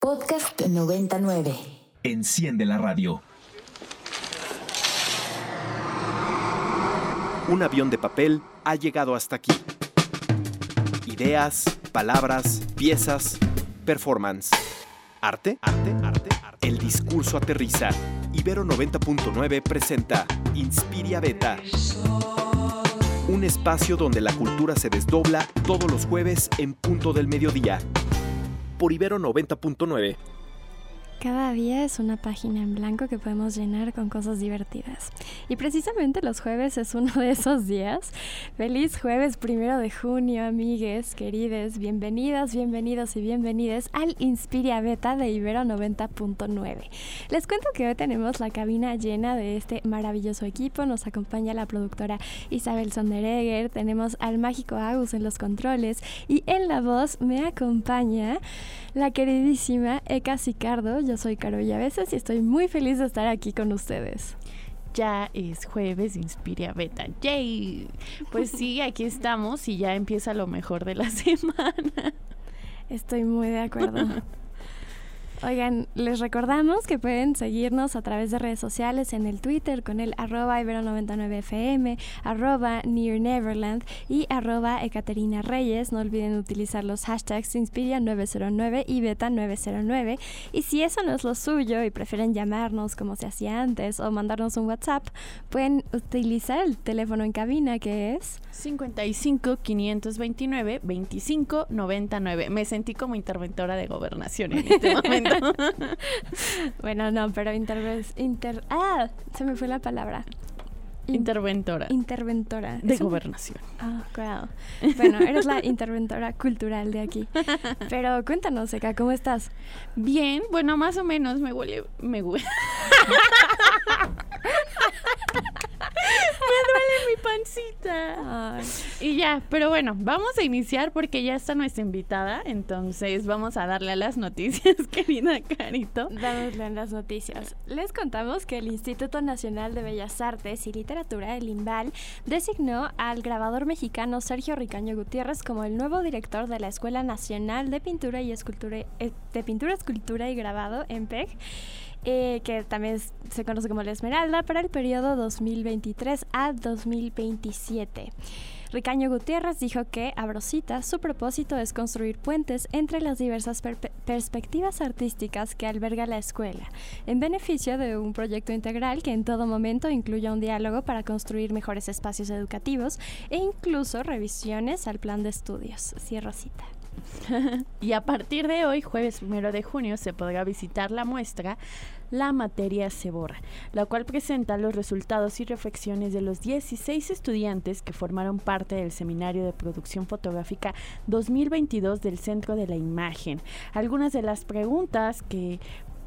Podcast 99. Enciende la radio. Un avión de papel ha llegado hasta aquí. Ideas, palabras, piezas, performance. ¿Arte? Arte, arte, arte. El discurso aterriza. Ibero 90.9 presenta Inspiria Beta. Un espacio donde la cultura se desdobla todos los jueves en punto del mediodía. Por Ibero 90.9. Cada día es una página en blanco que podemos llenar con cosas divertidas. Y precisamente los jueves es uno de esos días. Feliz jueves primero de junio, amigues, querides. Bienvenidas, bienvenidos y bienvenides al Inspiria Beta de Ibero 90.9. Les cuento que hoy tenemos la cabina llena de este maravilloso equipo. Nos acompaña la productora Isabel Sonderegger. Tenemos al mágico Agus en los controles. Y en la voz me acompaña la queridísima Eka Sicardo. Yo soy Caro veces y estoy muy feliz de estar aquí con ustedes. Ya es jueves, Inspiria Beta. ¡Yay! Pues sí, aquí estamos y ya empieza lo mejor de la semana. Estoy muy de acuerdo. Oigan, les recordamos que pueden seguirnos a través de redes sociales en el Twitter con el arroba ibero99fm, arroba Near Neverland y arroba Ecaterina Reyes. No olviden utilizar los hashtags Inspiria909 y Beta909. Y si eso no es lo suyo y prefieren llamarnos como se hacía antes o mandarnos un WhatsApp, pueden utilizar el teléfono en cabina que es 55 529 25 99. Me sentí como interventora de gobernación en este momento. bueno, no, pero inter, inter... Ah, se me fue la palabra. interventora. Interventora. De gobernación. Ah. Bueno, eres la interventora cultural de aquí. Pero cuéntanos, Eka, ¿cómo estás? Bien, bueno, más o menos me huele... Me huele... Duele mi pancita. Y ya, pero bueno, vamos a iniciar porque ya está nuestra invitada. Entonces vamos a darle a las noticias, querida Carito. Dámosle a las noticias. Les contamos que el Instituto Nacional de Bellas Artes y Literatura, el INVAL, designó al grabador mexicano Sergio Ricaño Gutiérrez como el nuevo director de la Escuela Nacional de Pintura y Escultura, eh, de Pintura, Escultura y Grabado, EMPEG. Eh, que también se conoce como la Esmeralda, para el periodo 2023 a 2027. Ricaño Gutiérrez dijo que, abro su propósito es construir puentes entre las diversas perspectivas artísticas que alberga la escuela, en beneficio de un proyecto integral que en todo momento incluya un diálogo para construir mejores espacios educativos e incluso revisiones al plan de estudios. Cierro cita. y a partir de hoy, jueves primero de junio, se podrá visitar la muestra La materia se la cual presenta los resultados y reflexiones de los 16 estudiantes que formaron parte del Seminario de Producción Fotográfica 2022 del Centro de la Imagen. Algunas de las preguntas que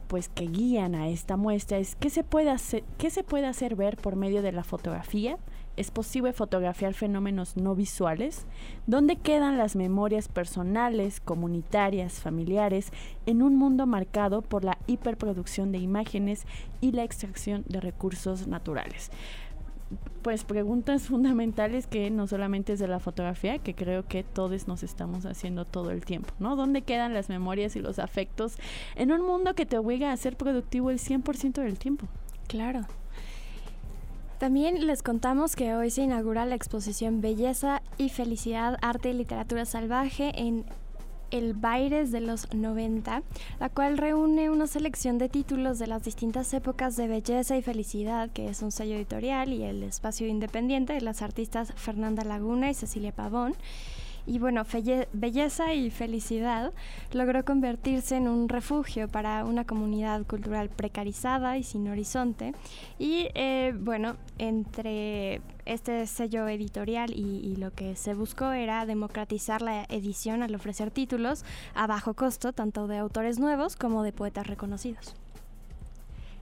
pues que guían a esta muestra es qué se puede qué se puede hacer ver por medio de la fotografía, ¿Es posible fotografiar fenómenos no visuales? ¿Dónde quedan las memorias personales, comunitarias, familiares en un mundo marcado por la hiperproducción de imágenes y la extracción de recursos naturales? Pues preguntas fundamentales que no solamente es de la fotografía, que creo que todos nos estamos haciendo todo el tiempo, ¿no? ¿Dónde quedan las memorias y los afectos en un mundo que te obliga a ser productivo el 100% del tiempo? Claro. También les contamos que hoy se inaugura la exposición Belleza y Felicidad, Arte y Literatura Salvaje en el Baires de los 90, la cual reúne una selección de títulos de las distintas épocas de belleza y felicidad, que es un sello editorial y el espacio independiente de las artistas Fernanda Laguna y Cecilia Pavón. Y bueno, belleza y felicidad logró convertirse en un refugio para una comunidad cultural precarizada y sin horizonte. Y eh, bueno, entre este sello editorial y, y, lo que se buscó era democratizar la edición al ofrecer títulos a bajo costo, tanto de autores nuevos como de poetas reconocidos.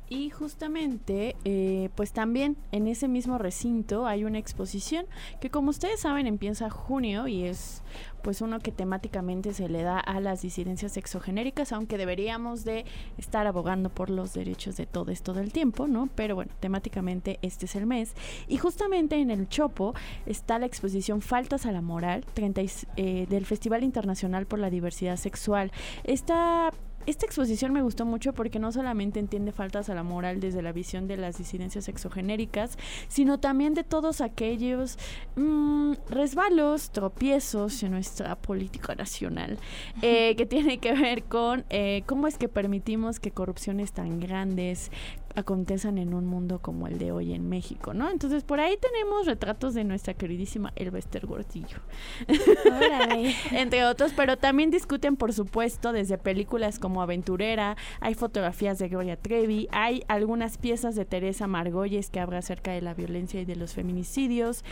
Y justamente, eh, pues también en ese mismo recinto hay una exposición que como ustedes saben empieza junio y es pues uno que temáticamente se le da a las disidencias exogenéricas, aunque deberíamos de estar abogando por los derechos de todo esto del tiempo, ¿no? Pero bueno, temáticamente este es el mes. Y justamente en el Chopo está la exposición Faltas a la Moral 30, eh, del Festival Internacional por la Diversidad Sexual. Esta esta exposición me gustó mucho porque no solamente entiende faltas a la moral desde la visión de las disidencias sexogenéricas, sino también de todos aquellos mm, resbalos, tropiezos en nuestra política nacional, eh, que tiene que ver con eh, cómo es que permitimos que corrupciones tan grandes, acontezcan en un mundo como el de hoy en México, ¿no? Entonces por ahí tenemos retratos de nuestra queridísima Elvester Gordillo, entre otros, pero también discuten, por supuesto, desde películas como Aventurera, hay fotografías de Gloria Trevi, hay algunas piezas de Teresa Margolles que habla acerca de la violencia y de los feminicidios,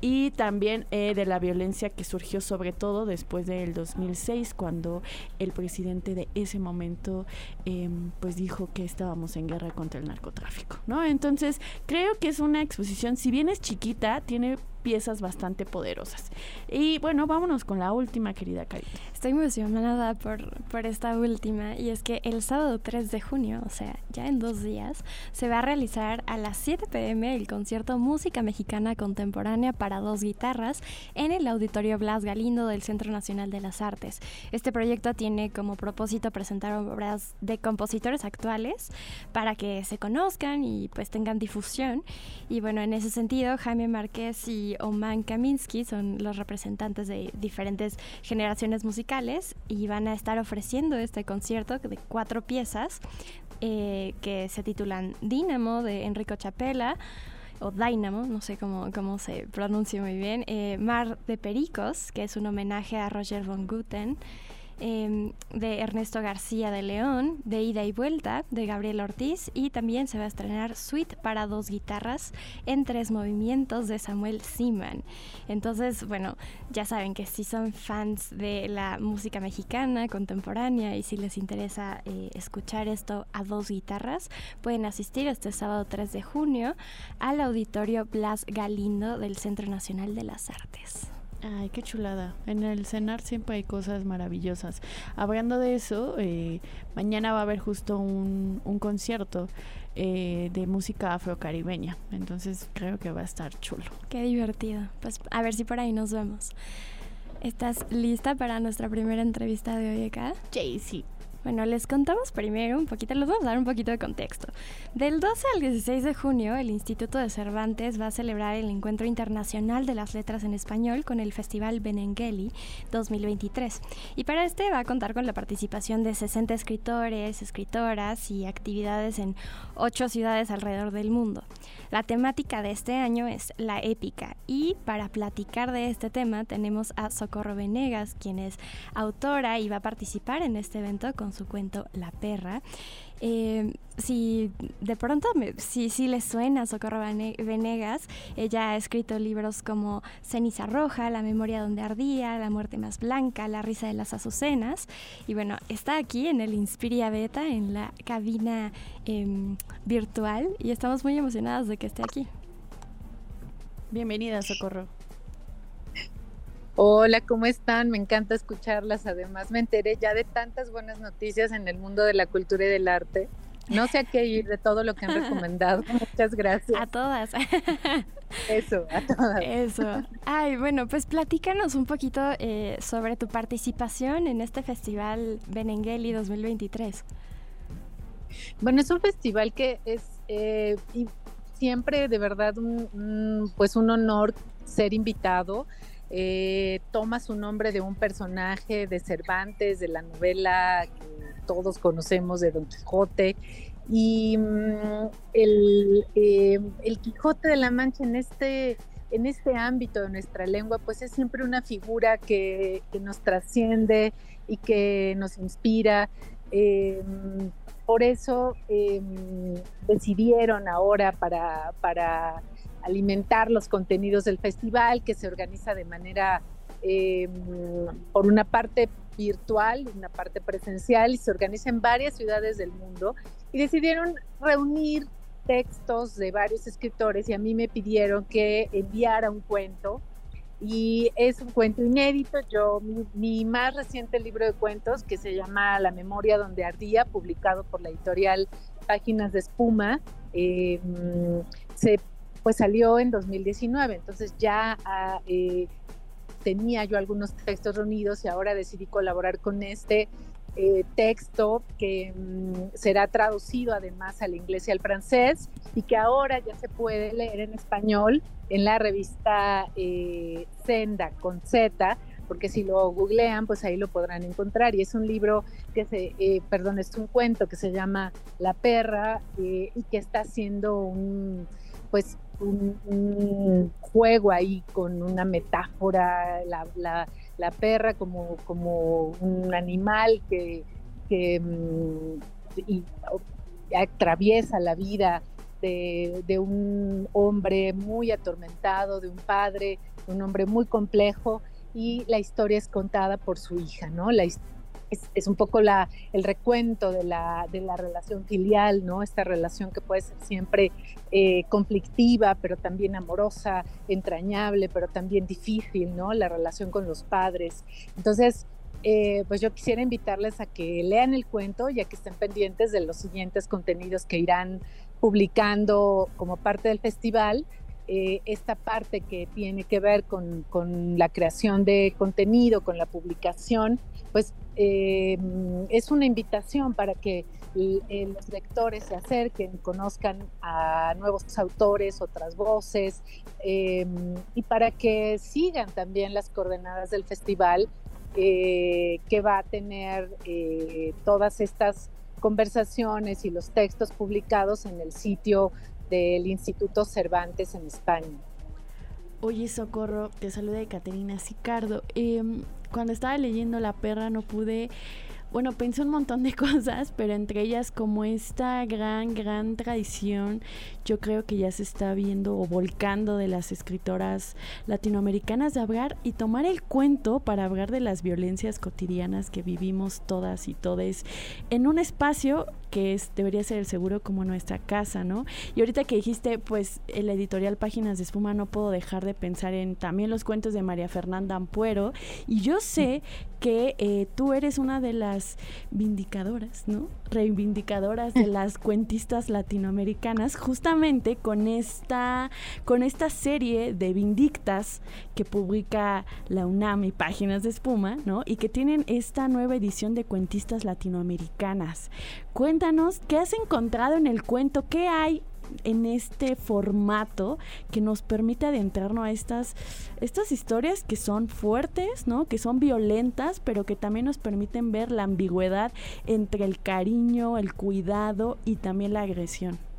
y también eh, de la violencia que surgió sobre todo después del 2006, cuando el presidente de ese momento em, pues dijo que estábamos en guerra contra el narcotráfico, ¿no? Entonces, creo que es una exposición, si bien es chiquita, tiene piezas bastante poderosas. Y bueno, vámonos con la última, querida Carita. Estoy emocionada por, por esta última y es que el sábado 3 de junio, o sea, ya en dos días, se va a realizar a las 7 pm el concierto Música Mexicana Contemporánea para dos guitarras en el Auditorio Blas Galindo del Centro Nacional de las Artes. Este proyecto tiene como propósito presentar obras de compositores actuales para que se conozcan y pues tengan difusión. Y bueno, en ese sentido, Jaime Márquez y Oman Kaminsky son los representantes de diferentes generaciones musicales y van a estar ofreciendo este concierto de cuatro piezas eh, que se titulan Dínamo de Enrico Chapela o Dynamo, no sé cómo, cómo se pronuncia muy bien, eh, Mar de Pericos, que es un homenaje a Roger von Guten, Em, de Ernesto García de León, de Ida y Vuelta, de Gabriel Ortiz, y también se va a estrenar Suite para dos guitarras en tres movimientos de Samuel Seaman. Entonces, bueno, ya saben que si son fans de la música mexicana contemporánea y si les interesa eh, escuchar esto a dos guitarras, pueden asistir este sábado 3 de junio al auditorio Blas Galindo del Centro Nacional de las Artes. Ay, qué chulada. En el cenar siempre hay cosas maravillosas. Hablando de eso, eh, mañana va a haber justo un, un concierto eh, de música afrocaribeña. Entonces creo que va a estar chulo. Qué divertido. Pues a ver si por ahí nos vemos. ¿Estás lista para nuestra primera entrevista de hoy acá? Sí, sí. Bueno, les contamos primero un poquito, les vamos a dar un poquito de contexto. Del 12 al 16 de junio, el Instituto de Cervantes va a celebrar el Encuentro Internacional de las Letras en Español con el Festival Benengeli 2023. Y para este va a contar con la participación de 60 escritores, escritoras y actividades en ocho ciudades alrededor del mundo. La temática de este año es la épica y para platicar de este tema tenemos a Socorro Venegas, quien es autora y va a participar en este evento con su cuento La perra. Eh, si de pronto, si, si les suena Socorro Venegas, ella ha escrito libros como Ceniza Roja, La memoria donde ardía, La muerte más blanca, La risa de las azucenas. Y bueno, está aquí en el Inspiria Beta, en la cabina em, virtual, y estamos muy emocionadas de que esté aquí. Bienvenida, Socorro. Hola, ¿cómo están? Me encanta escucharlas. Además, me enteré ya de tantas buenas noticias en el mundo de la cultura y del arte. No sé a qué ir de todo lo que han recomendado. Muchas gracias. A todas. Eso, a todas. Eso. Ay, bueno, pues platícanos un poquito eh, sobre tu participación en este festival Benengeli 2023. Bueno, es un festival que es eh, siempre de verdad un, pues un honor ser invitado. Eh, toma su nombre de un personaje de Cervantes, de la novela que todos conocemos de Don Quijote. Y mm, eh, el, Quijote de la Mancha en este, en este ámbito de nuestra lengua, pues es siempre una figura que, nos trasciende y que nos inspira. Em, por eso em, decidieron ahora para, para alimentar los contenidos del festival que se organiza de manera, em, por una parte virtual, una parte presencial y se organiza en varias ciudades del mundo y decidieron reunir textos de varios escritores y a mí me pidieron que enviara un cuento y es un cuento inédito. Yo, mi, más reciente libro de cuentos, que se llama La memoria donde ardía, publicado por la editorial Páginas de Espuma, em, se pues salió en 2019, entonces ya ah, eh, tenía yo algunos textos reunidos y ahora decidí colaborar con este eh, texto que mm, será traducido además al inglés y al francés y que ahora ya se puede leer en español en la revista eh, Senda con Z, porque si lo googlean, pues ahí lo podrán encontrar. Y es un libro que se, eh, perdón, es un cuento que se llama La perra y que está haciendo un, pues, un, juego ahí con una metáfora, la, la, la perra como, como un animal que, mm, atraviesa la vida de, un hombre muy atormentado, de un padre, un hombre muy complejo y la historia es contada por su hija, ¿no? La, es, un poco la, el recuento de la, relación filial, ¿no? Esta relación que puede ser siempre eh, conflictiva, pero también amorosa, entrañable, pero también difícil, ¿no? La relación con los padres. Entonces, eh, pues yo quisiera invitarles a que lean el cuento y a que estén pendientes de los siguientes contenidos que irán publicando como parte del festival. Eh, esta parte que tiene que ver con, la creación de contenido, con la publicación, pues eh, es una invitación para que eh, los lectores se acerquen, conozcan a nuevos autores, otras voces, eh, y para que sigan también las coordenadas del festival que va a tener todas estas conversaciones y los textos publicados en el sitio del Instituto Cervantes en España. Oye, Socorro, te saluda Caterina Sicardo. Em, cuando estaba leyendo La perra no pude bueno, pensé un montón de cosas, pero entre ellas como esta gran, gran tradición, yo creo que ya se está viendo o volcando de las escritoras latinoamericanas de hablar y tomar el cuento para hablar de las violencias cotidianas que vivimos todas y todes en un espacio que es, debería ser el seguro como nuestra casa, ¿no? Y ahorita que dijiste, pues, el editorial Páginas de Espuma, no puedo dejar de pensar en también los cuentos de María Fernanda Ampuero. Y yo sé que eh, tú eres una de las vindicadoras, ¿no? Reivindicadoras de las cuentistas latinoamericanas, justamente con esta, con esta serie de Vindictas que publica la UNAM y Páginas de Espuma, ¿no? Y que tienen esta nueva edición de cuentistas latinoamericanas. Cuéntanos qué has encontrado en el cuento, qué hay en este formato que nos permite adentrarnos a estas, estas historias que son fuertes, ¿no? Que son violentas, pero que también nos permiten ver la ambigüedad entre el cariño, el cuidado y también la agresión.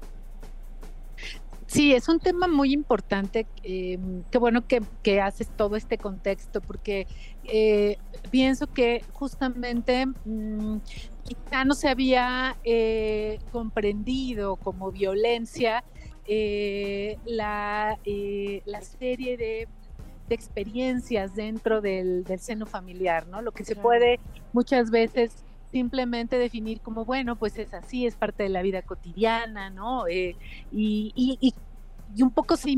Sí, es un tema muy importante. Eh, qué bueno que, haces todo este contexto, porque eh, pienso que justamente mm, quizá no se había eh, comprendido como violencia eh, la, eh, la, serie de, experiencias dentro del, seno familiar, ¿no? Lo que se puede muchas veces simplemente definir como, bueno, pues es así, es parte de la vida cotidiana, ¿no? y, y, un poco se,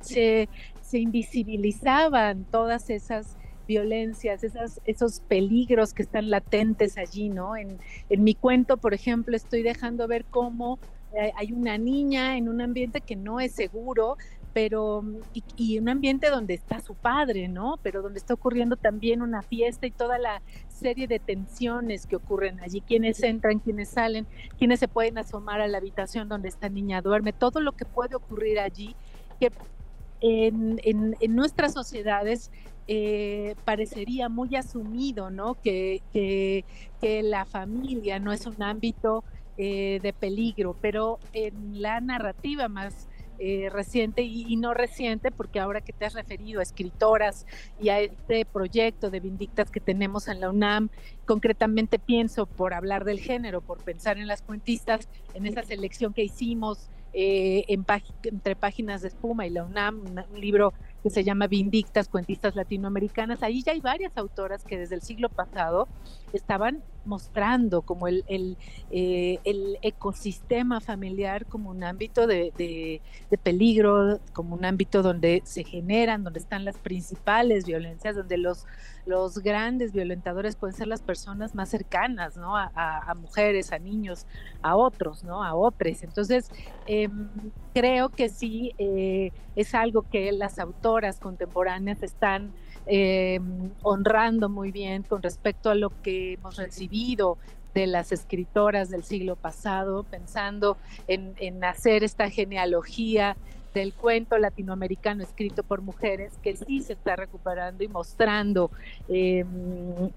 se, se invisibilizaban todas esas violencias, esas, esos peligros que están latentes allí, ¿no? En, en mi cuento, por ejemplo, estoy dejando ver cómo eh, hay una niña en un ambiente que no es seguro, pero y, y, un ambiente donde está su padre, ¿no? Pero donde está ocurriendo también una fiesta y toda la serie de tensiones que ocurren allí, quienes entran, quienes salen, quienes se pueden asomar a la habitación donde esta niña duerme, todo lo que puede ocurrir allí, que en, en, en nuestras sociedades eh, parecería muy asumido, ¿no? Que, que, la familia no es un ámbito eh, de peligro, pero en la narrativa más eh, reciente y, no reciente, porque ahora que te has referido a escritoras y a este proyecto de Vindictas que tenemos en la UNAM, concretamente pienso por hablar del género, por pensar en las cuentistas, en esa selección que hicimos entre páginas de espuma y la UNAM, un libro que se llama Vindictas, Cuentistas Latinoamericanas. Ahí ya hay varias autoras que desde el siglo pasado estaban mostrando como el, el, eh, ecosistema familiar como un ámbito de, de, peligro, como un ámbito donde se generan, donde están las principales violencias, donde los, los grandes violentadores pueden ser las personas más cercanas, ¿no? A, mujeres, a niños, a otros, ¿no? A otros. Entonces, em, creo que sí eh, es algo que las autoras contemporáneas están em, honrando muy bien con respecto a lo que hemos recibido de las escritoras del siglo pasado, pensando en, hacer esta genealogía del cuento latinoamericano escrito por mujeres que sí se está recuperando y mostrando em,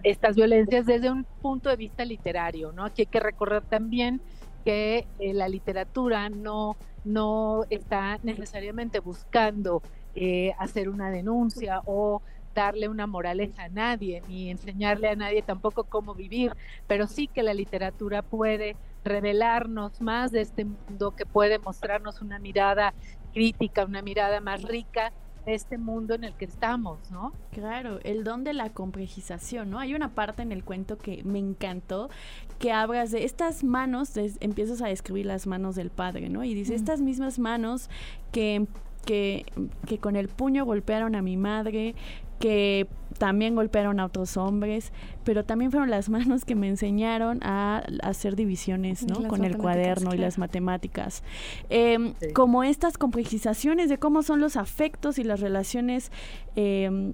estas violencias desde un punto de vista literario, ¿no? Aquí hay que recordar también que eh, la literatura no, no está necesariamente buscando eh, hacer una denuncia o darle una moraleja a nadie, ni enseñarle a nadie tampoco cómo vivir, pero sí que la literatura puede revelarnos más de este mundo, que puede mostrarnos una mirada crítica, una mirada más rica de este mundo en el que estamos, ¿no? Claro, el don de la complejización, ¿no? Hay una parte en el cuento que me encantó, que hablas de estas manos, empiezas a describir las manos del padre, ¿no? Y dice, estas mismas manos que que, que, con el puño golpearon a mi madre, que también golpearon a otros hombres, pero también fueron las manos que me enseñaron a, hacer divisiones, ¿no? Con el cuaderno y las matemáticas. Em, como estas complejizaciones de cómo son los afectos y las relaciones eh,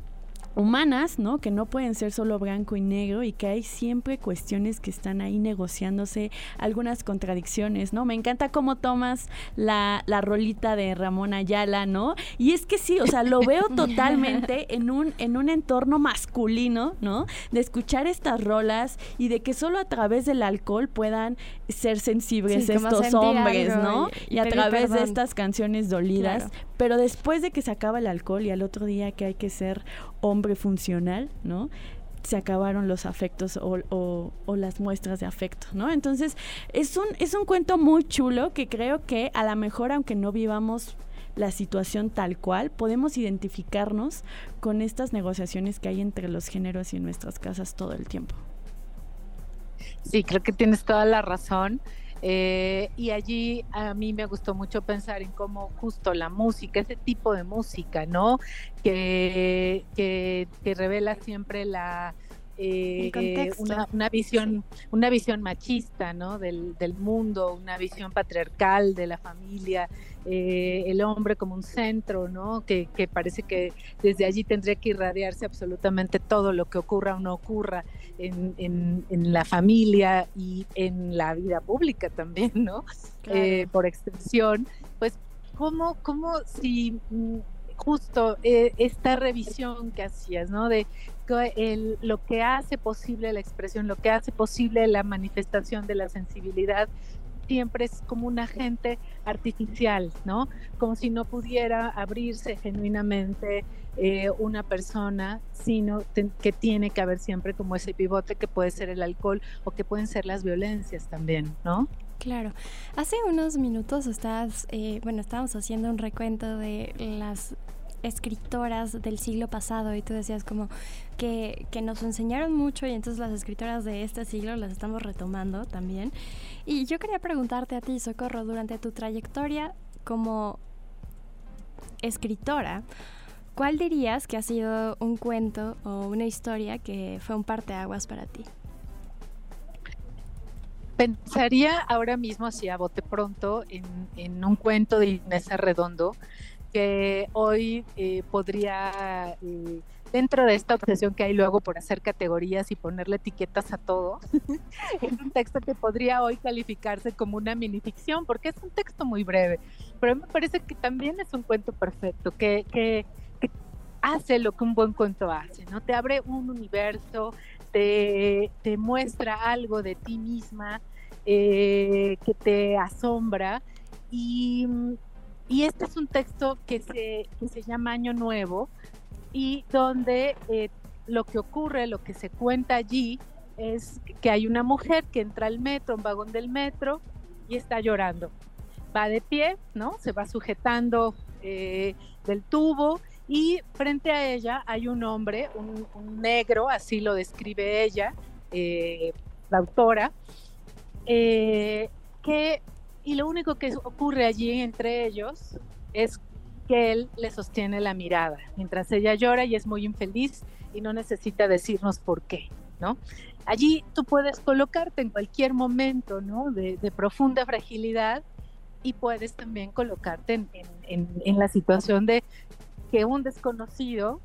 humanas, ¿no? Que no pueden ser solo blanco y negro y que hay siempre cuestiones que están ahí negociándose, algunas contradicciones, ¿no? Me encanta cómo tomas la, la rolita de Ramón Ayala, ¿no? Y es que sí, o sea, lo veo totalmente en un, en un entorno masculino, ¿no? De escuchar estas rolas y de que solo a través del alcohol puedan ser sensibles estos hombres, ¿no? Y, a través de estas canciones dolidas, pero después de que se acaba el alcohol y al otro día que hay que ser hombre funcional, ¿no? se acabaron los afectos o, las muestras de afecto, ¿no? Entonces, es un, es un cuento muy chulo que creo que a lo mejor, aunque no vivamos la situación tal cual, podemos identificarnos con estas negociaciones que hay entre los géneros y en nuestras casas todo el tiempo. Sí, creo que tienes toda la razón. Eh, y allí a mí me gustó mucho pensar en cómo justo la música, ese tipo de música, ¿no? Que, que, revela siempre la, eh, una, visión una visión machista no del, del, mundo una visión patriarcal de la familia eh, el hombre como un centro, ¿no? Que, parece que desde allí tendría que irradiarse absolutamente todo lo que ocurra o no ocurra en, la familia y en la vida pública también, ¿no? Eh, por extensión, pues, ¿cómo, cómo si mm, justo eh, esta revisión que hacías, ¿no? De lo que hace posible la expresión, lo que hace posible la manifestación de la sensibilidad, siempre es como un agente artificial, ¿no? Como si no pudiera abrirse genuinamente eh, una persona, sino que tiene que haber siempre como ese pivote que puede ser el alcohol o que pueden ser las violencias también, ¿no? Claro. Hace unos minutos estás, eh, bueno, estábamos haciendo un recuento de las escritoras del siglo pasado y tú decías como que, que, nos enseñaron mucho y entonces las escritoras de este siglo las estamos retomando también. Y yo quería preguntarte a ti, Socorro, durante tu trayectoria como escritora, ¿cuál dirías que ha sido un cuento o una historia que fue un parteaguas para ti? Pensaría ahora mismo, así a bote pronto, en, en un cuento de Inés Arredondo que hoy eh, podría, eh, dentro de esta obsesión que hay luego por hacer categorías y ponerle etiquetas a todo, es un texto que podría hoy calificarse como una minificción, porque es un texto muy breve, pero me parece que también es un cuento perfecto, que, que, hace lo que un buen cuento hace, ¿no? Te abre un universo, te, te muestra algo de ti misma eh, que te asombra y y este es un texto que se, se llama Año Nuevo y donde eh, lo que ocurre, lo que se cuenta allí es que hay una mujer que entra al metro, un vagón del metro y está llorando. Va de pie, ¿no? Se va sujetando eh, del tubo y frente a ella hay un hombre, un, negro, así lo describe ella, eh, la autora, que y lo único que ocurre allí entre ellos es que él le sostiene la mirada, mientras ella llora y es muy infeliz y no necesita decirnos por qué, ¿no? Allí tú puedes colocarte en cualquier momento, ¿no? De, profunda fragilidad y puedes también colocarte en, la situación de que un desconocido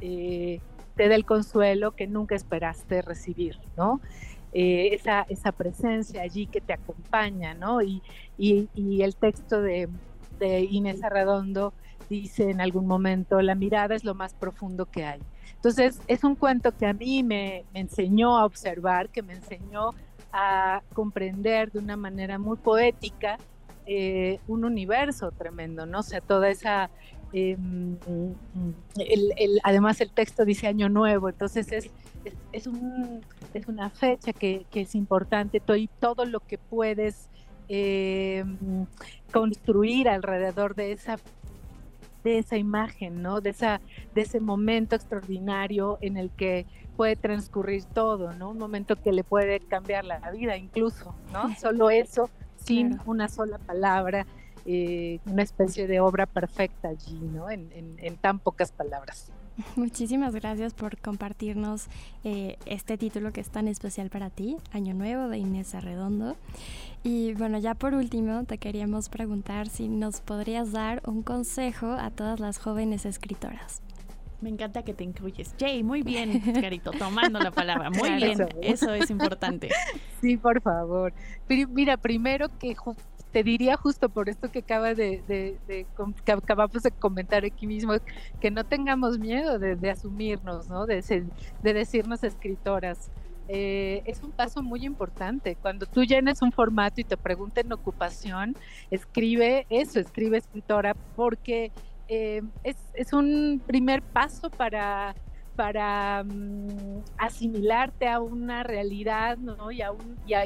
eh, te dé el consuelo que nunca esperaste recibir, ¿no? Eh, esa, esa presencia allí que te acompaña, ¿no? Y, y, el texto de, Inés Arredondo dice en algún momento, la mirada es lo más profundo que hay. Entonces, es un cuento que a mí me, enseñó a observar, que me enseñó a comprender de una manera muy poética eh, un universo tremendo, ¿no? O sea, toda esa... Em, además el texto dice año nuevo, entonces es, es, un, es una fecha que, que, es importante, todo, todo lo que puedes em, construir alrededor de esa de esa imagen, ¿no? De esa de ese momento extraordinario en el que puede transcurrir todo, ¿no? Un momento que le puede cambiar la vida incluso, ¿no? Solo eso sin una sola palabra, eh, una especie de obra perfecta allí, ¿no? En, tan pocas palabras. Muchísimas gracias por compartirnos eh, este título que es tan especial para ti, Año Nuevo de Inés Arredondo. Y bueno, ya por último, te queríamos preguntar si nos podrías dar un consejo a todas las jóvenes escritoras. Me encanta que te incluyes. Jay, muy bien, Carito, tomando la palabra. Muy bien, eso es importante. Sí, por favor. Pero mira, primero que te diría justo por esto que acaba de, que acabamos de comentar aquí mismo, que no tengamos miedo de, asumirnos, ¿no? De, de decirnos escritoras. Eh, es un paso muy importante. Cuando tú llenes un formato y te pregunten ocupación, escribe eso, escribe escritora, porque eh, es, un primer paso para, para mm, asimilarte a una realidad, ¿no? Y, a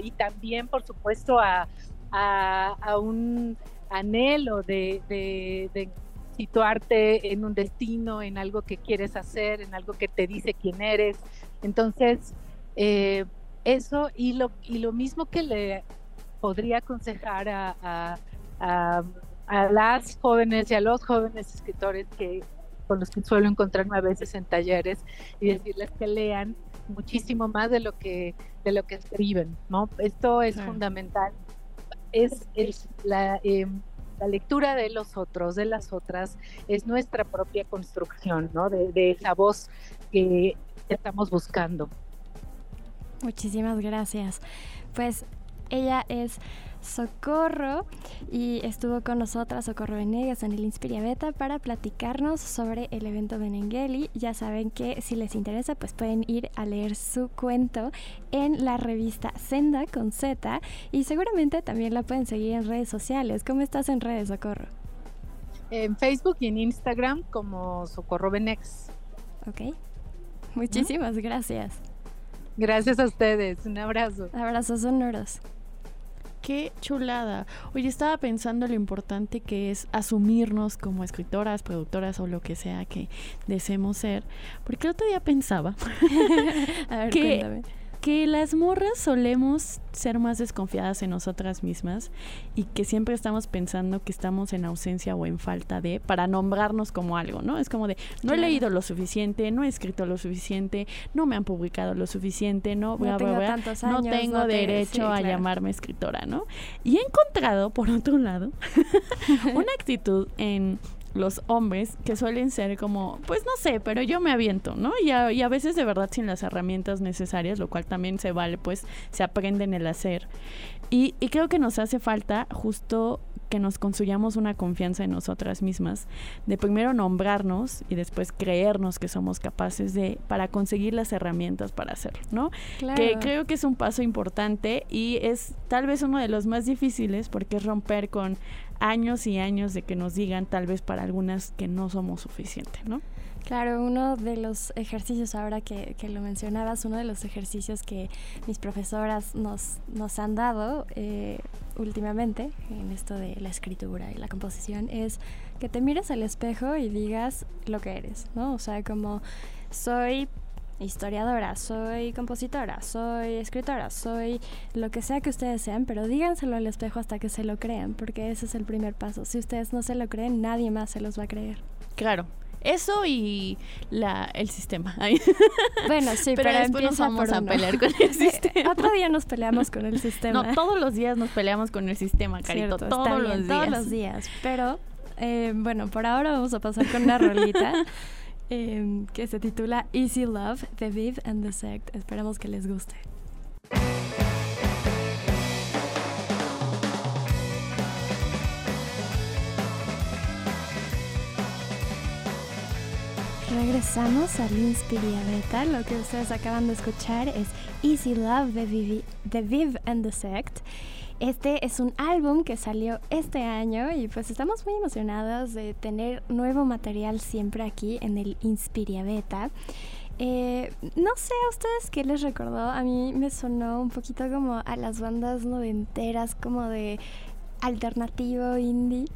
y, también, por supuesto, a, un anhelo de, situarte en un destino, en algo que quieres hacer, en algo que te dice quién eres. Entonces, eh, eso y lo, y lo mismo que le podría aconsejar a a las jóvenes y a los jóvenes escritores que con los que suelo encontrarme a veces en talleres y decirles que lean muchísimo más de lo que de lo que escriben, ¿no? Esto es fundamental. Es, la, em, la, lectura de los otros, de las otras, es nuestra propia construcción, ¿no? De, de esa voz que estamos buscando. Muchísimas gracias. Pues ella es Socorro y estuvo con nosotras Socorro Venegas en el Inspiria Beta para platicarnos sobre el evento de Nengeli. Ya saben que si les interesa pues pueden ir a leer su cuento en la revista Senda con Z y seguramente también la pueden seguir en redes sociales. ¿Cómo estás en redes, Socorro? En Facebook y en Instagram como Socorro Venegas. Ok. Muchísimas gracias. Gracias a ustedes. Un abrazo. Abrazos sonoros. Qué chulada. Oye, estaba pensando lo importante que es asumirnos como escritoras, productoras o lo que sea que deseemos ser. Porque el otro día pensaba A ver, que, que las morras solemos ser más desconfiadas en nosotras mismas y que siempre estamos pensando que estamos en ausencia o en falta de para nombrarnos como algo, ¿no? Es como de no he leído lo suficiente, no he escrito lo suficiente, no me han publicado lo suficiente, no, no tengo, tantos años, no tengo derecho a llamarme escritora, ¿no? Y he encontrado por otro lado una actitud en los hombres que suelen ser como, pues no sé, pero yo me aviento, ¿no? Y a, y a, veces de verdad sin las herramientas necesarias, lo cual también se vale, pues se aprende en el hacer. Y, y creo que nos hace falta justo que nos construyamos una confianza en nosotras mismas, de primero nombrarnos y después creernos que somos capaces de, para conseguir las herramientas para hacerlo, ¿no? Que creo que es un paso importante y es tal vez uno de los más difíciles porque es romper con años y años de que nos digan tal vez para algunas que no somos suficientes, ¿no? Claro, uno de los ejercicios, ahora que, lo mencionabas, uno de los ejercicios que mis profesoras nos, nos han dado eh, últimamente en esto de la escritura y la composición es que te mires al espejo y digas lo que eres, ¿no? O sea, como soy historiadora, soy compositora, soy escritora, soy lo que sea que ustedes sean, pero díganselo al espejo hasta que se lo crean, porque ese es el primer paso. Si ustedes no se lo creen, nadie más se los va a creer. Claro. Eso y la, el sistema. Bueno, sí, pero, después vamos a pelear con el sistema. Otro día nos peleamos con el sistema. No, todos los días nos peleamos con el sistema, Carito. todos los días. Todos los días. Pero, eh, bueno, por ahora vamos a pasar con una rolita. em, que se titula Easy Love, The Viv and the Sect. Esperamos que les guste. Regresamos al Inspiria Beta. Lo que ustedes acaban de escuchar es Easy Love de, Vivi- Viv and the Sect. Este es un álbum que salió este año y pues estamos muy emocionados de tener nuevo material siempre aquí en el Inspiria Beta. Eh, no sé a ustedes qué les recordó, a mí me sonó un poquito como a las bandas noventeras, como de alternativo indie.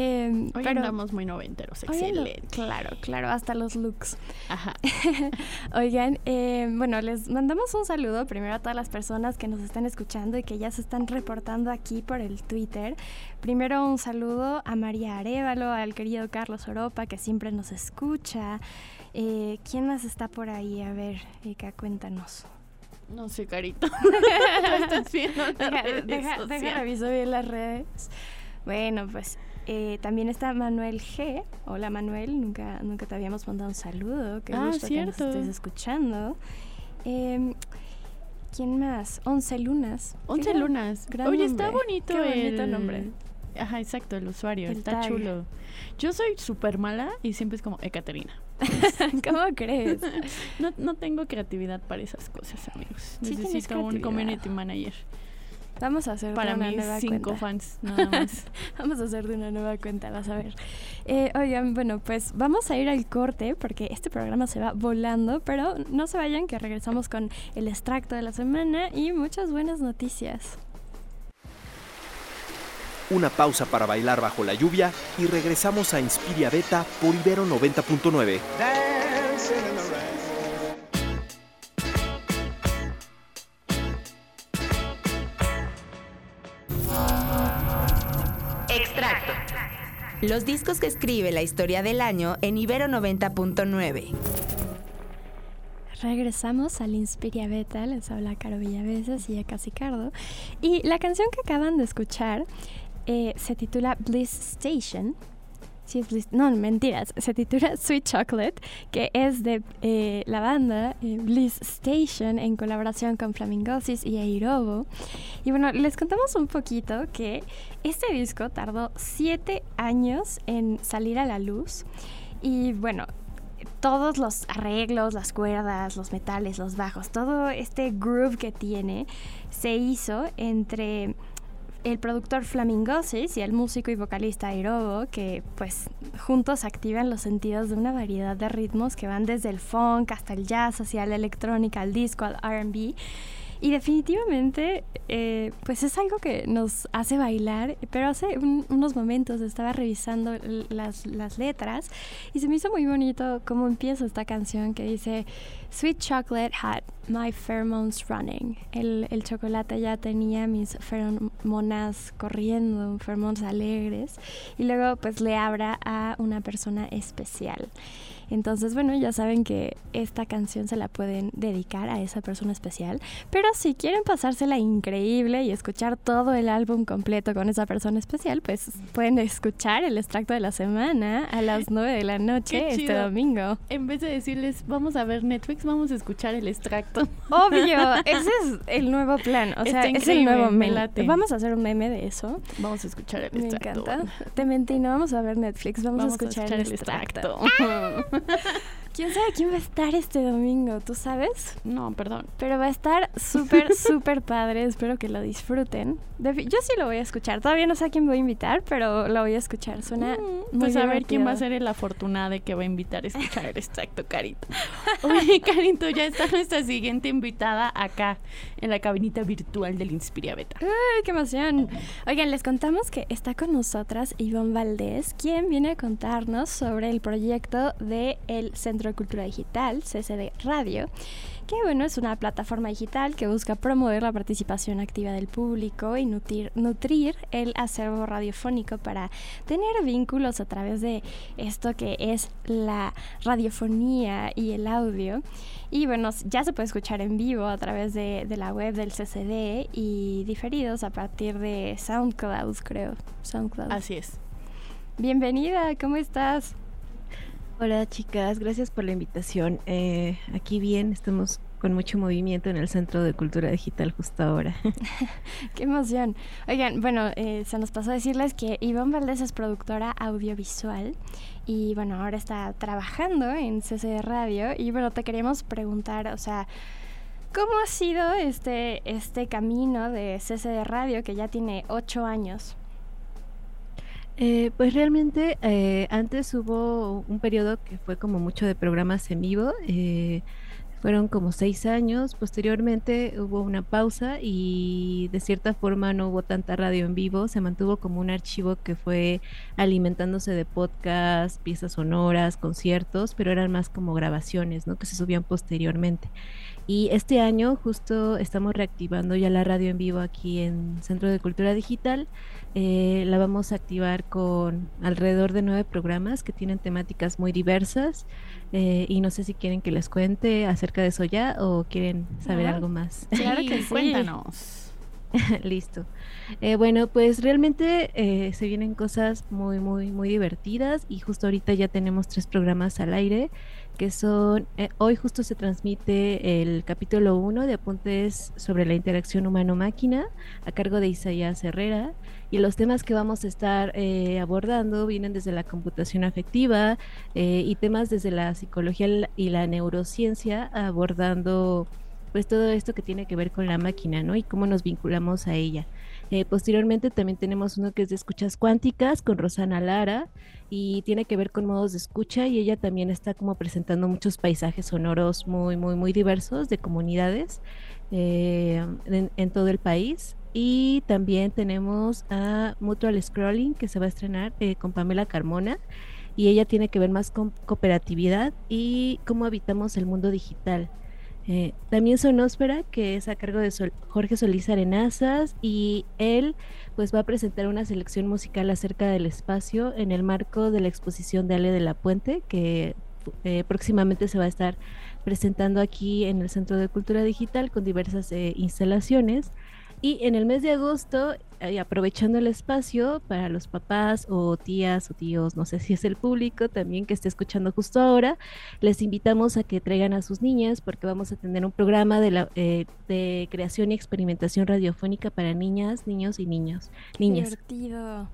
Eh, Hoy pero- andamos muy noventeros, excelente. Claro, claro, hasta los looks. Ajá. Oigan, eh, bueno, les mandamos un saludo primero a todas las personas que nos están escuchando y que ya se están reportando aquí por el Twitter. Primero un saludo a María Arevalo, al querido Carlos Oropa, que siempre nos escucha. Eh, ¿Quién más está por ahí? A ver, Eka, cuéntanos. No sé, Carito. Tú estás viendo Deja, deja, reviso bien las redes. Bueno, pues eh, también está Manuel G. Hola Manuel, nunca, nunca te habíamos mandado un saludo. Qué Ah, gusto que nos cierto. estés escuchando. Em, ¿Quién más? Once Lunas. Once gran- Lunas. gran Oye, está nombre. bonito Qué bonito el nombre. Ajá, exacto, el usuario. El está tag. chulo. Yo soy súper mala y siempre es como Ekaterina. ¿Cómo crees? No, no tengo creatividad para esas cosas, amigos. Sí Necesito un community manager Vamos a hacer para una mis nueva cinco cuenta. fans, nada más. Vamos a hacer de una nueva cuenta, vas a ver. Eh, oigan, bueno, pues vamos a ir al corte porque este programa se va volando, pero no se vayan que regresamos con el extracto de la semana y muchas buenas noticias. Una pausa para bailar bajo la lluvia y regresamos a Inspiria Beta por Ibero 90.9. Los discos que escribe la historia del año en Ibero 90.9. Regresamos al Inspiria Beta, les habla Caro Villaveses y Eka Sicardo. Y la canción que acaban de escuchar eh, se titula Bliss Station. Sí, es no, mentiras, se titula Sweet Chocolate, que es de eh, la banda eh, Bliss Station en colaboración con Flamingosis y Airobo. Y bueno, les contamos un poquito que este disco tardó siete años en salir a la luz. Y bueno, todos los arreglos, las cuerdas, los metales, los bajos, todo este groove que tiene se hizo entre el productor Flamingosis y el músico y vocalista Airobo, que pues juntos activan los sentidos de una variedad de ritmos que van desde el funk hasta el jazz, hacia la electrónica, al disco, al RB. Y definitivamente, eh, pues es algo que nos hace bailar, pero hace un- unos momentos estaba revisando las, las letras y se me hizo muy bonito cómo empieza esta canción que dice, Sweet chocolate had my pheromones running. El, el chocolate ya tenía mis feromonas corriendo, feromonas alegres. Y luego pues le abra a una persona especial. Entonces, bueno, ya saben que esta canción se la pueden dedicar a esa persona especial. Pero si quieren pasársela increíble y escuchar todo el álbum completo con esa persona especial, pues pueden escuchar el extracto de la semana a las 9 de la noche este domingo. En vez de decirles, vamos a ver Netflix, vamos a escuchar el extracto. Obvio, ese es el nuevo plan. O sea, es el nuevo me meme. Vamos a hacer un meme de eso. Vamos a escuchar el Me extracto. encanta. Te mentí, no vamos a ver Netflix, vamos, Vamos a escuchar, el extracto. extracto. ¿Quién sabe quién va a estar este domingo? ¿Tú sabes? no, perdón. Pero va a estar súper, súper padre. Espero que lo disfruten. Yo sí lo voy a escuchar. Todavía no sé a quién voy a invitar, pero lo voy a escuchar. Suena Mm, muy pues a ver quién va a ser el afortunado de que va a invitar a escuchar el extracto, Carito. Oye, Carito, ya está nuestra siguiente invitada acá, en la cabinita virtual del Inspiria Beta. ¡Ay, qué emoción! Oigan, les contamos que está con nosotras Ivonne Valdés, quien viene a contarnos sobre el proyecto de el Centro de Cultura Digital, CCD Radio, que bueno, es una plataforma digital que busca promover la participación activa del público y nutrir, nutrir el acervo radiofónico para tener vínculos a través de esto que es la radiofonía y el audio. Y bueno, ya se puede escuchar en vivo a través de, de la web del CCD y diferidos a partir de SoundCloud, creo. SoundCloud. Así es. Bienvenida, ¿cómo estás? Hola chicas, gracias por la invitación. Eh, aquí bien, estamos con mucho movimiento en el Centro de Cultura Digital justo ahora. Qué emoción. Oigan, bueno, eh, se nos pasó a decirles que Ivonne Valdés es productora audiovisual y bueno, ahora está trabajando en CC Radio y bueno, te queríamos preguntar, o sea, ¿cómo ha sido este, este camino de CC Radio que ya tiene ocho años? Eh, pues realmente eh, antes hubo un periodo que fue como mucho de programas en vivo. Eh, fueron como seis años. Posteriormente hubo una pausa y de cierta forma no hubo tanta radio en vivo. Se mantuvo como un archivo que fue alimentándose de podcasts, piezas sonoras, conciertos, pero eran más como grabaciones, ¿no? Que se subían posteriormente. Y este año justo estamos reactivando ya la radio en vivo aquí en Centro de Cultura Digital. Eh, la vamos a activar con alrededor de nueve programas que tienen temáticas muy diversas. Eh, y no sé si quieren que les cuente acerca de eso ya o quieren saber algo más. Claro que sí. Cuéntanos. Listo. Eh, bueno, pues realmente se vienen cosas muy, muy, muy divertidas y justo ahorita ya tenemos tres programas al aire que son, hoy justo se transmite el capítulo 1 de apuntes sobre la interacción humano-máquina a cargo de Isaías Herrera y los temas que vamos a estar eh, abordando vienen desde la computación afectiva eh, y temas desde la psicología y la neurociencia abordando pues todo esto que tiene que ver con la máquina, ¿no? Y cómo nos vinculamos a ella. Eh, posteriormente también tenemos uno que es de escuchas cuánticas con Rosana Lara y tiene que ver con modos de escucha y ella también está como presentando muchos paisajes sonoros muy, muy, muy diversos de comunidades en, todo el país. Y también tenemos a Mutual Scrolling que se va a estrenar eh, con Pamela Carmona y ella tiene que ver más con cooperatividad y cómo habitamos el mundo digital. Eh, también Sonósfera, que es a cargo de Jorge Solís Arenazas, y él pues va a presentar una selección musical acerca del espacio en el marco de la exposición de Ale de la Puente, que eh, próximamente se va a estar presentando aquí en el Centro de Cultura Digital con diversas instalaciones. Y en el mes de agosto, aprovechando el espacio para los papás o tías o tíos, no sé si es el público también que esté escuchando justo ahora, les invitamos a que traigan a sus niñas porque vamos a tener un programa de, la, eh, de creación y experimentación radiofónica para niñas, niños y niños. Niñas. divertido.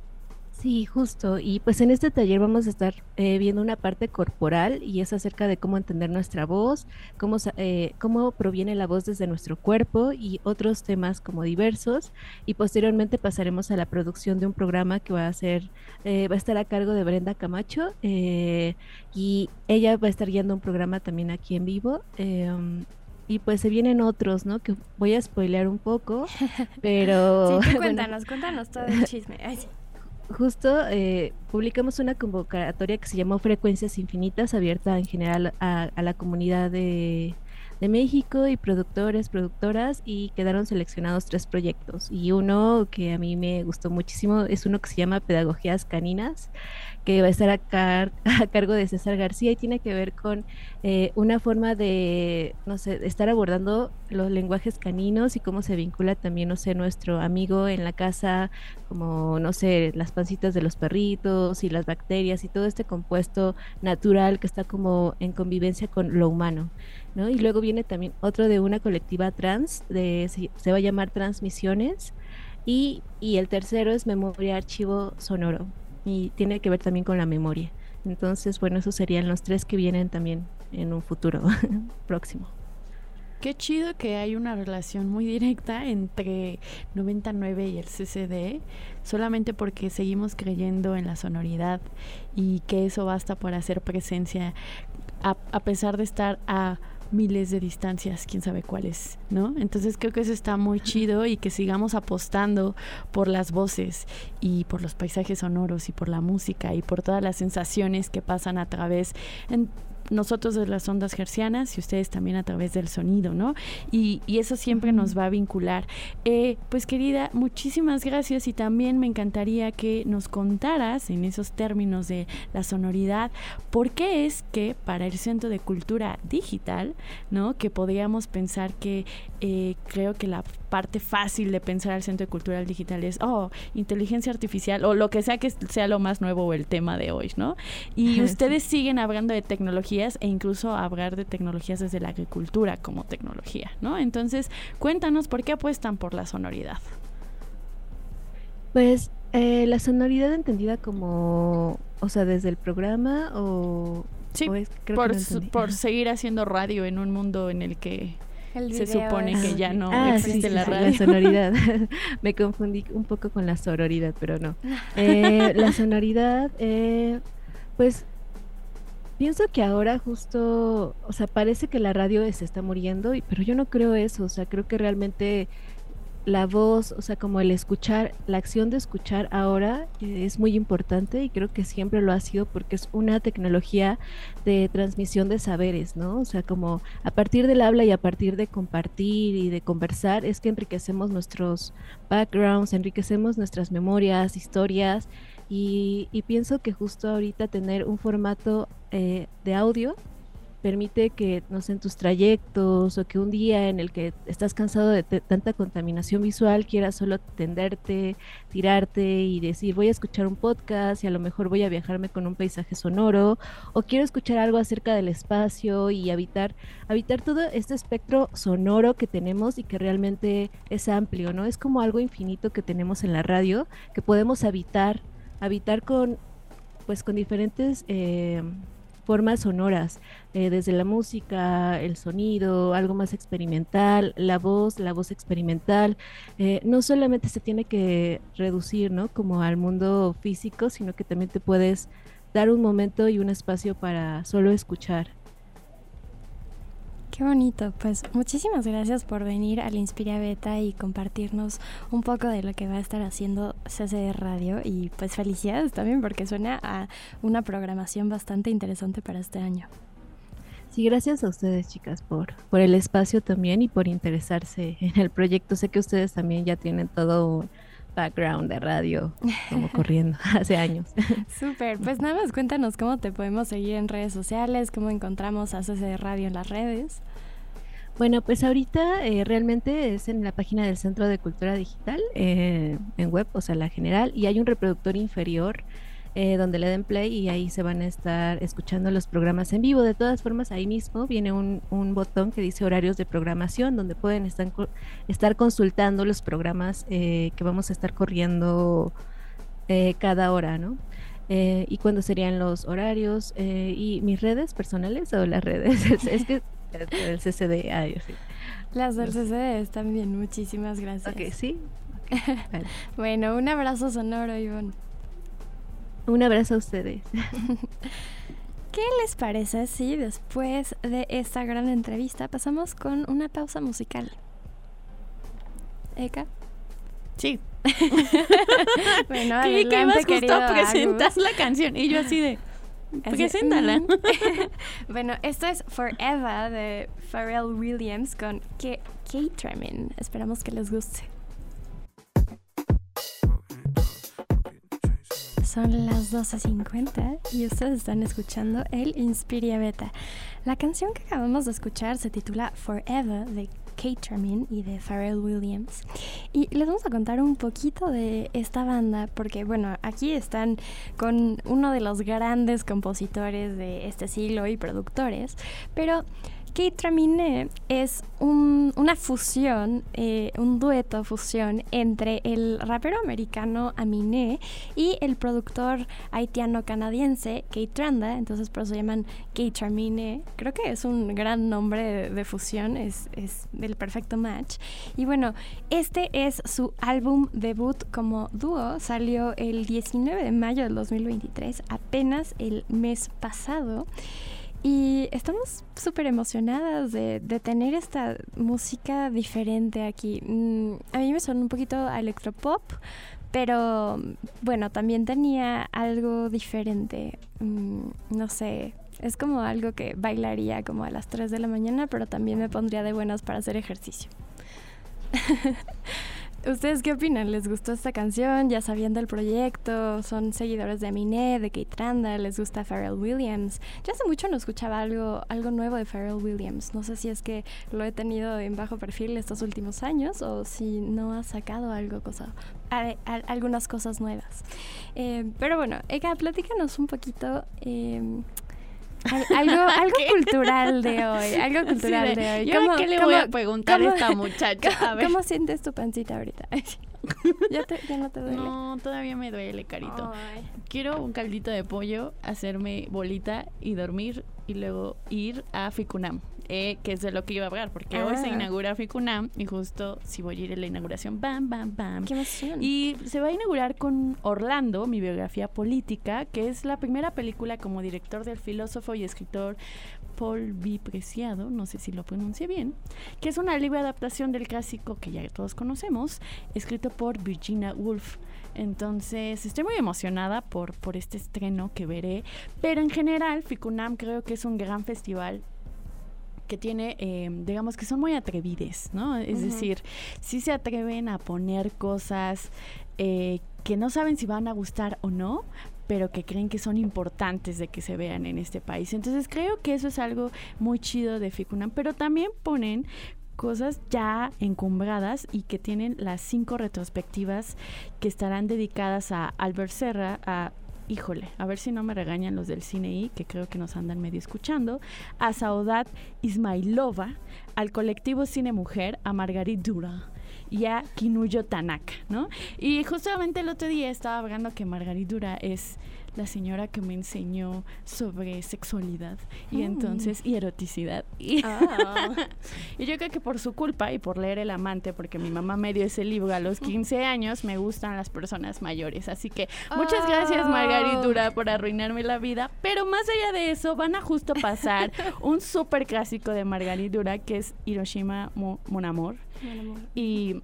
Sí, justo. Y pues en este taller vamos a estar eh, viendo una parte corporal y es acerca de cómo entender nuestra voz, cómo, eh, cómo proviene la voz desde nuestro cuerpo y otros temas como diversos. Y posteriormente pasaremos a la producción de un programa que va a ser, eh, va a estar a cargo de Brenda Camacho y ella va a estar guiando un programa también aquí en vivo em, y pues se vienen otros, ¿no? Que voy a spoilear un poco, pero... Sí, cuéntanos, cuéntanos todo el chisme. Ay, justo eh, publicamos una convocatoria que se llamó Frecuencias Infinitas, abierta en general a, la comunidad de, de, México y productores, productoras, y quedaron seleccionados tres proyectos. Y uno que a mí me gustó muchísimo es uno que se llama Pedagogías Caninas, que va a estar a, cargo de César García y tiene que ver con eh, una forma de, no sé, estar abordando los lenguajes caninos y cómo se vincula también, no sé, nuestro amigo en la casa, como, no sé, las pancitas de los perritos y las bacterias y todo este compuesto natural que está como en convivencia con lo humano. ¿no? Y luego viene también otro de una colectiva trans, de, se, se va a llamar Transmisiones. Y, y el tercero es Memoria Archivo Sonoro y tiene que ver también con la memoria. Entonces, bueno, esos serían los tres que vienen también en un futuro próximo. Qué chido que hay una relación muy directa entre 99 y el CCD, solamente porque seguimos creyendo en la sonoridad y que eso basta por hacer presencia, a, a pesar de estar a miles de distancias, quién sabe cuáles, ¿no? Entonces creo que eso está muy chido y que sigamos apostando por las voces y por los paisajes sonoros y por la música y por todas las sensaciones que pasan a través nosotros de las ondas gercianas y ustedes también a través del sonido, ¿no? Y, eso siempre nos va a vincular. Eh, pues querida, muchísimas gracias y también me encantaría que nos contaras en esos términos de la sonoridad, por qué es que para el Centro de Cultura Digital, ¿no? Que podríamos pensar que eh, creo que la parte fácil de pensar al Centro de Cultura Digital es, oh, inteligencia artificial o lo que sea que sea lo más nuevo o el tema de hoy, ¿no? Y ustedes siguen hablando de tecnología e incluso hablar de tecnologías desde la agricultura como tecnología, ¿no? Entonces, cuéntanos por qué apuestan por la sonoridad. Pues eh, la sonoridad entendida como, o sea, desde el programa o... Sí, por, seguir haciendo radio en un mundo en el que se supone que ya no ah, existe la radio. la sonoridad. Me confundí un poco con la sororidad, pero no. Eh, la sonoridad, eh, pues Pienso que ahora justo, o sea, parece que la radio se está muriendo, pero yo no creo eso, o sea, creo que realmente la voz, o sea, como el escuchar, la acción de escuchar ahora eh, es muy importante y creo que siempre lo ha sido porque es una tecnología de transmisión de saberes, ¿no? O sea, como a partir del habla y a partir de compartir y de conversar es que enriquecemos nuestros backgrounds, enriquecemos nuestras memorias, historias y, pienso que justo ahorita tener un formato eh, de audio permite que, no sé, en tus trayectos o que un día en el que estás cansado de tanta contaminación visual quieras solo tenderte, tirarte y decir voy a escuchar un podcast y a lo mejor voy a viajarme con un paisaje sonoro o quiero escuchar algo acerca del espacio y habitar, habitar todo este espectro sonoro que tenemos y que realmente es amplio, ¿no? Es como algo infinito que tenemos en la radio que podemos habitar habitar con, pues, con diferentes eh, formas sonoras, eh, desde la música, el sonido, algo más experimental, la voz, la voz experimental. Eh, no solamente se tiene que reducir, ¿no? Como al mundo físico, sino que también te puedes dar un momento y un espacio para solo escuchar. Qué bonito, pues muchísimas gracias por venir al Inspira Beta y compartirnos un poco de lo que va a estar haciendo CCD Radio y pues felicidades también porque suena a una programación bastante interesante para este año. Sí, gracias a ustedes chicas por, por el espacio también y por interesarse en el proyecto. Sé que ustedes también ya tienen todo background de radio como corriendo hace años. Súper, pues nada más cuéntanos cómo te podemos seguir en redes sociales, cómo encontramos a CC Radio en las redes. Bueno, pues ahorita eh, realmente es en la página del Centro de Cultura Digital, eh, en web, o sea, la general, y hay un reproductor inferior eh, donde le den play y ahí se van a estar escuchando los programas en vivo. De todas formas, ahí mismo viene un, botón que dice horarios de programación, donde pueden estar, estar consultando los programas eh, que vamos a estar corriendo eh, cada hora, ¿no? y cuándo serían los horarios y mis redes personales o las redes. es, que el CCD, ay, sí. Las del CCD están bien, muchísimas gracias. Ok, sí. bueno, un abrazo sonoro, Ivonne. Un abrazo a ustedes. ¿Qué les parece si después de esta gran entrevista pasamos con una pausa musical? Eka. Sí. bueno, adelante, que ibas justo a presentar la canción y yo así de preséntala. bueno, esto es Forever de Pharrell Williams con Kate Tremin. Esperamos que les guste. Son las 12.50 y ustedes están escuchando el Inspiria Beta. La canción que acabamos de escuchar se titula Forever de Kate Tramin y de Pharrell Williams. Y les vamos a contar un poquito de esta banda, porque bueno, aquí están con uno de los grandes compositores de este siglo y productores, pero Kate Traminé es una fusión, eh, un dueto fusión entre el rapero americano Aminé y el productor haitiano-canadiense Kate Tranda, entonces por eso llaman Kate Traminé. Creo que es un gran nombre de, fusión, es, es el perfecto match. Y bueno, este es su álbum debut como dúo, salió el 19 de mayo del 2023, apenas el mes pasado. Y estamos súper emocionadas de, tener esta música diferente aquí. Mm, a mí me suena un poquito a electropop, pero bueno, también tenía algo diferente. Mm, no sé, Es como algo que bailaría como a las 3 de la mañana, pero también me pondría de buenas para hacer ejercicio. ¿Ustedes qué opinan? ¿Les gustó esta canción? ¿Ya sabían del proyecto? ¿Son seguidores de Aminé, de Kate Randa? ¿Les gusta Pharrell Williams? Yo hace mucho no escuchaba algo, algo nuevo de Pharrell Williams. No sé si es que lo he tenido en bajo perfil estos últimos años o si no ha sacado algo, cosa, algunas cosas nuevas. Eh, pero bueno, Eka, platícanos un poquito. Eh, algo, algo cultural de hoy, algo cultural de, hoy. ¿Cómo, ¿Qué le voy a preguntar a esta muchacha? ¿Cómo sientes tu pancita ahorita? ¿Ya, ¿Ya, no te duele? No, todavía me duele, carito. Quiero un caldito de pollo, hacerme bolita y dormir y luego ir a Ficunam. Eh, que es de lo que iba a hablar, porque hoy se ah. inaugura Ficunam y justo si voy a ir a la inauguración, bam, bam, bam. ¡Qué emoción! Y se va a inaugurar con Orlando, mi biografía política, que es la primera película como director del filósofo y escritor Paul B. Preciado, no sé si lo pronuncie bien, que es una libre adaptación del clásico que ya todos conocemos, escrito por Virginia Woolf. Entonces, estoy muy emocionada por, por este estreno que veré. Pero en general, Ficunam creo que es un gran festival que tiene, eh, digamos que son muy atrevides, ¿no? Es decir, sí se atreven a poner cosas eh, que no saben si van a gustar o no, pero que creen que son importantes de que se vean en este país. Entonces creo que eso es algo muy chido de Ficunam, pero también ponen cosas ya encumbradas y que tienen las cinco retrospectivas que estarán dedicadas a Albert Serra, a híjole, a ver si no me regañan los del cine y que creo que nos andan medio escuchando, a Saudat Ismailova, al colectivo Cine Mujer, a Margarit Dura y a Kinuyo Tanaka, ¿no? Y justamente el otro día estaba hablando que Margarit Dura es la señora que me enseñó sobre sexualidad y mm. entonces y eroticidad. Ah. Y, yo creo que por su culpa y por leer El amante, porque mi mamá me dio ese libro a los 15 años, me gustan las personas mayores. Así que muchas gracias Margaritura por arruinarme la vida. Pero más allá de eso, van a justo pasar un súper clásico de Margaritura que es Hiroshima Mon Amor. Y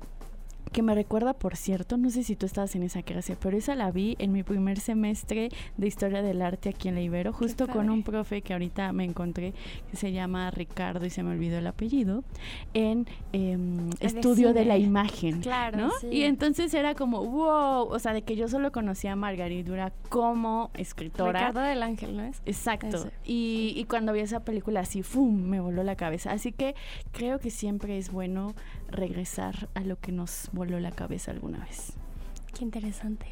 que me recuerda, por cierto, no sé si tú estabas en esa clase, pero esa la vi en mi primer semestre de Historia del Arte aquí en la Ibero, justo con un profe que ahorita me encontré, que se llama Ricardo y se me olvidó el apellido, en em, Estudio de, la Imagen. Claro. Y entonces era como, wow, o sea, de que yo solo conocía a Margarita como escritora. Ricardo del Ángel, ¿no es? Exacto. Y, y cuando vi esa película así, ¡fum!, me voló la cabeza. Así que creo que siempre es bueno regresar a lo que nos voló la cabeza alguna vez. Qué interesante.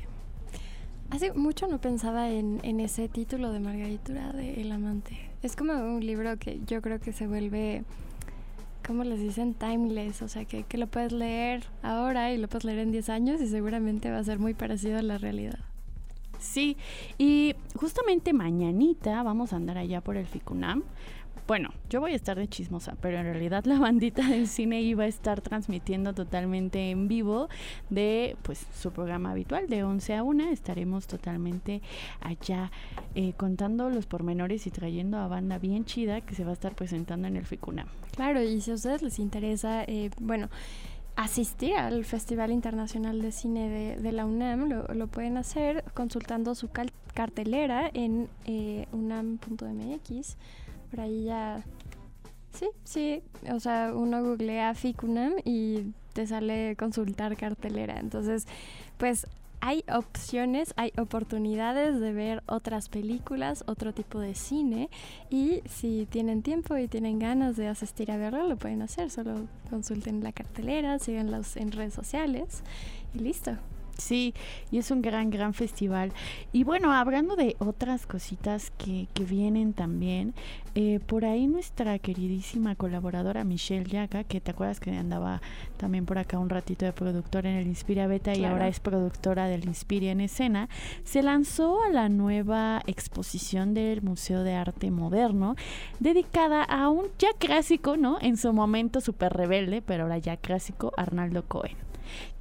Hace mucho no pensaba en, ese título de Margaritura de El amante. Es como un libro que yo creo que se vuelve, ¿cómo les dicen? Timeless. O sea, que, que lo puedes leer ahora y lo puedes leer en 10 años y seguramente va a ser muy parecido a la realidad. Sí, y justamente mañanita vamos a andar allá por el FICUNAM bueno, yo voy a estar de chismosa, pero en realidad la bandita del cine iba a estar transmitiendo totalmente en vivo de pues su programa habitual de 11 a 1. Estaremos totalmente allá eh, contando los pormenores y trayendo a banda bien chida que se va a estar presentando en el FICUNA. Claro, y si a ustedes les interesa, eh, bueno asistir al Festival Internacional de Cine de, la UNAM, lo, pueden hacer consultando su cartelera en eh, unam.mx por ahí ya... Sí, sí, o sea, uno googlea Ficunam y te sale consultar cartelera. Entonces, pues hay opciones, hay oportunidades de ver otras películas, otro tipo de cine y si tienen tiempo y tienen ganas de asistir a verlo, lo pueden hacer. Solo consulten la cartelera, síganlos en redes sociales y listo. Sí, y es un gran, gran festival. Y bueno, hablando de otras cositas que, que vienen también, eh, por ahí nuestra queridísima colaboradora Michelle Yaga, que te acuerdas que andaba también por acá un ratito de productora en el Inspira Beta y ahora es productora del Inspira en Escena, se lanzó a la nueva exposición del Museo de Arte Moderno, dedicada a un ya clásico, ¿no? En su momento súper rebelde, pero ahora ya clásico, Arnaldo Cohen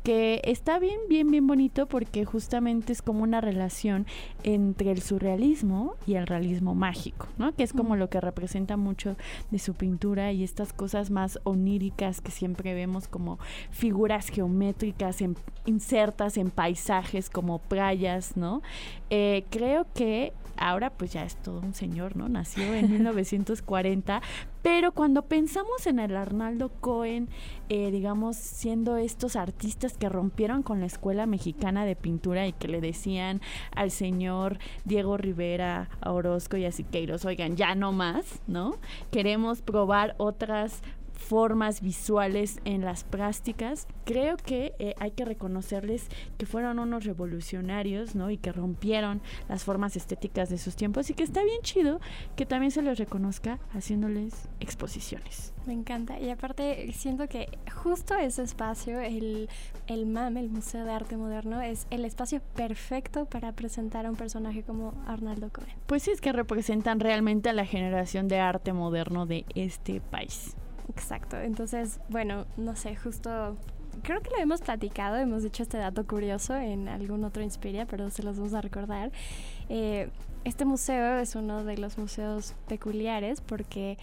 que está bien, bien, bien bonito porque justamente es como una relación entre el surrealismo y el realismo mágico, ¿no? Que es como lo que representa mucho de su pintura y estas cosas más oníricas que siempre vemos como figuras geométricas insertas en paisajes como playas, ¿no? Eh, creo que ahora pues ya es todo un señor, ¿no? Nació en 1940, pero cuando pensamos en el Arnaldo Cohen, eh, digamos, siendo estos artistas que rompieron con la escuela mexicana de pintura y que le decían al señor Diego Rivera, a Orozco y a Siqueiros, oigan, ya no más, ¿no? Queremos probar otras formas visuales en las prácticas. Creo que eh, hay que reconocerles que fueron unos revolucionarios, ¿no? Y que rompieron las formas estéticas de sus tiempos y que está bien chido que también se les reconozca haciéndoles exposiciones. Me encanta. Y aparte, siento que justo ese espacio, el, el MAM, el Museo de Arte Moderno, es el espacio perfecto para presentar a un personaje como Arnaldo Cohen. Pues sí, es que representan realmente a la generación de arte moderno de este país. Exacto. Entonces, bueno, no sé, justo creo que lo hemos platicado, hemos dicho este dato curioso en algún otro Inspiria, pero se los vamos a recordar. Eh, este museo es uno de los museos peculiares porque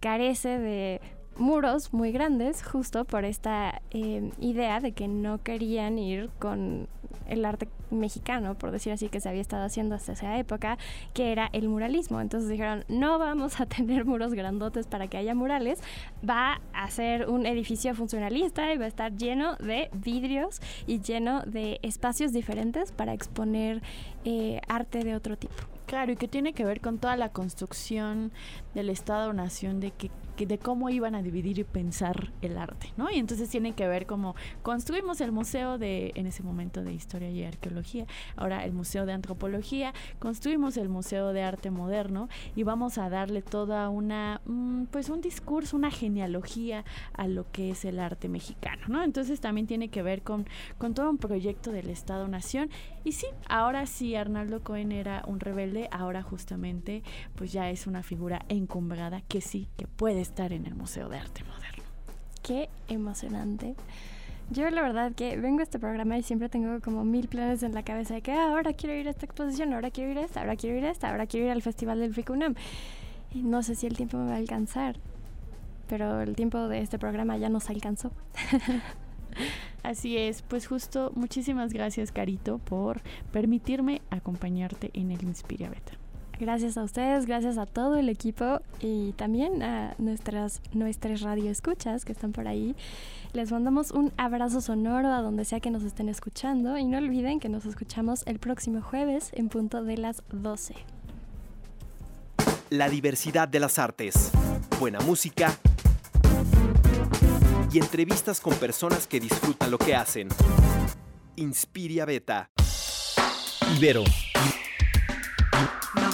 carece de muros muy grandes justo por esta eh, idea de que no querían ir con el arte mexicano, por decir así, que se había estado haciendo hasta esa época, que era el muralismo. Entonces dijeron, no vamos a tener muros grandotes para que haya murales, va a ser un edificio funcionalista y va a estar lleno de vidrios y lleno de espacios diferentes para exponer eh, arte de otro tipo. Claro, y que tiene que ver con toda la construcción del Estado-Nación, de que de cómo iban a dividir y pensar el arte, ¿no? Y entonces tiene que ver como construimos el museo de, en ese momento, de historia y arqueología, ahora el museo de antropología, construimos el museo de arte moderno y vamos a darle toda una, mm, pues un discurso, una genealogía a lo que es el arte mexicano, ¿no? Entonces también tiene que ver con, con todo un proyecto del Estado-Nación y sí, ahora sí Arnaldo Cohen era un rebelde, ahora justamente pues ya es una figura encumbrada que sí, que puede estar en el Museo de Arte Moderno. Qué emocionante. Yo la verdad que vengo a este programa y siempre tengo como mil planes en la cabeza de que ah, ahora quiero ir a esta exposición, ahora quiero ir a esta, ahora quiero ir a esta, ahora quiero ir al Festival del Ficunam. Y no sé si el tiempo me va a alcanzar, pero el tiempo de este programa ya nos alcanzó. Así es, pues justo muchísimas gracias Carito por permitirme acompañarte en el Inspiria Beta. Gracias a ustedes, gracias a todo el equipo y también a nuestras, nuestras radioescuchas que están por ahí. Les mandamos un abrazo sonoro a donde sea que nos estén escuchando y no olviden que nos escuchamos el próximo jueves en punto de las 12. La diversidad de las artes, buena música y entrevistas con personas que disfrutan lo que hacen. Inspiria Beta. Ibero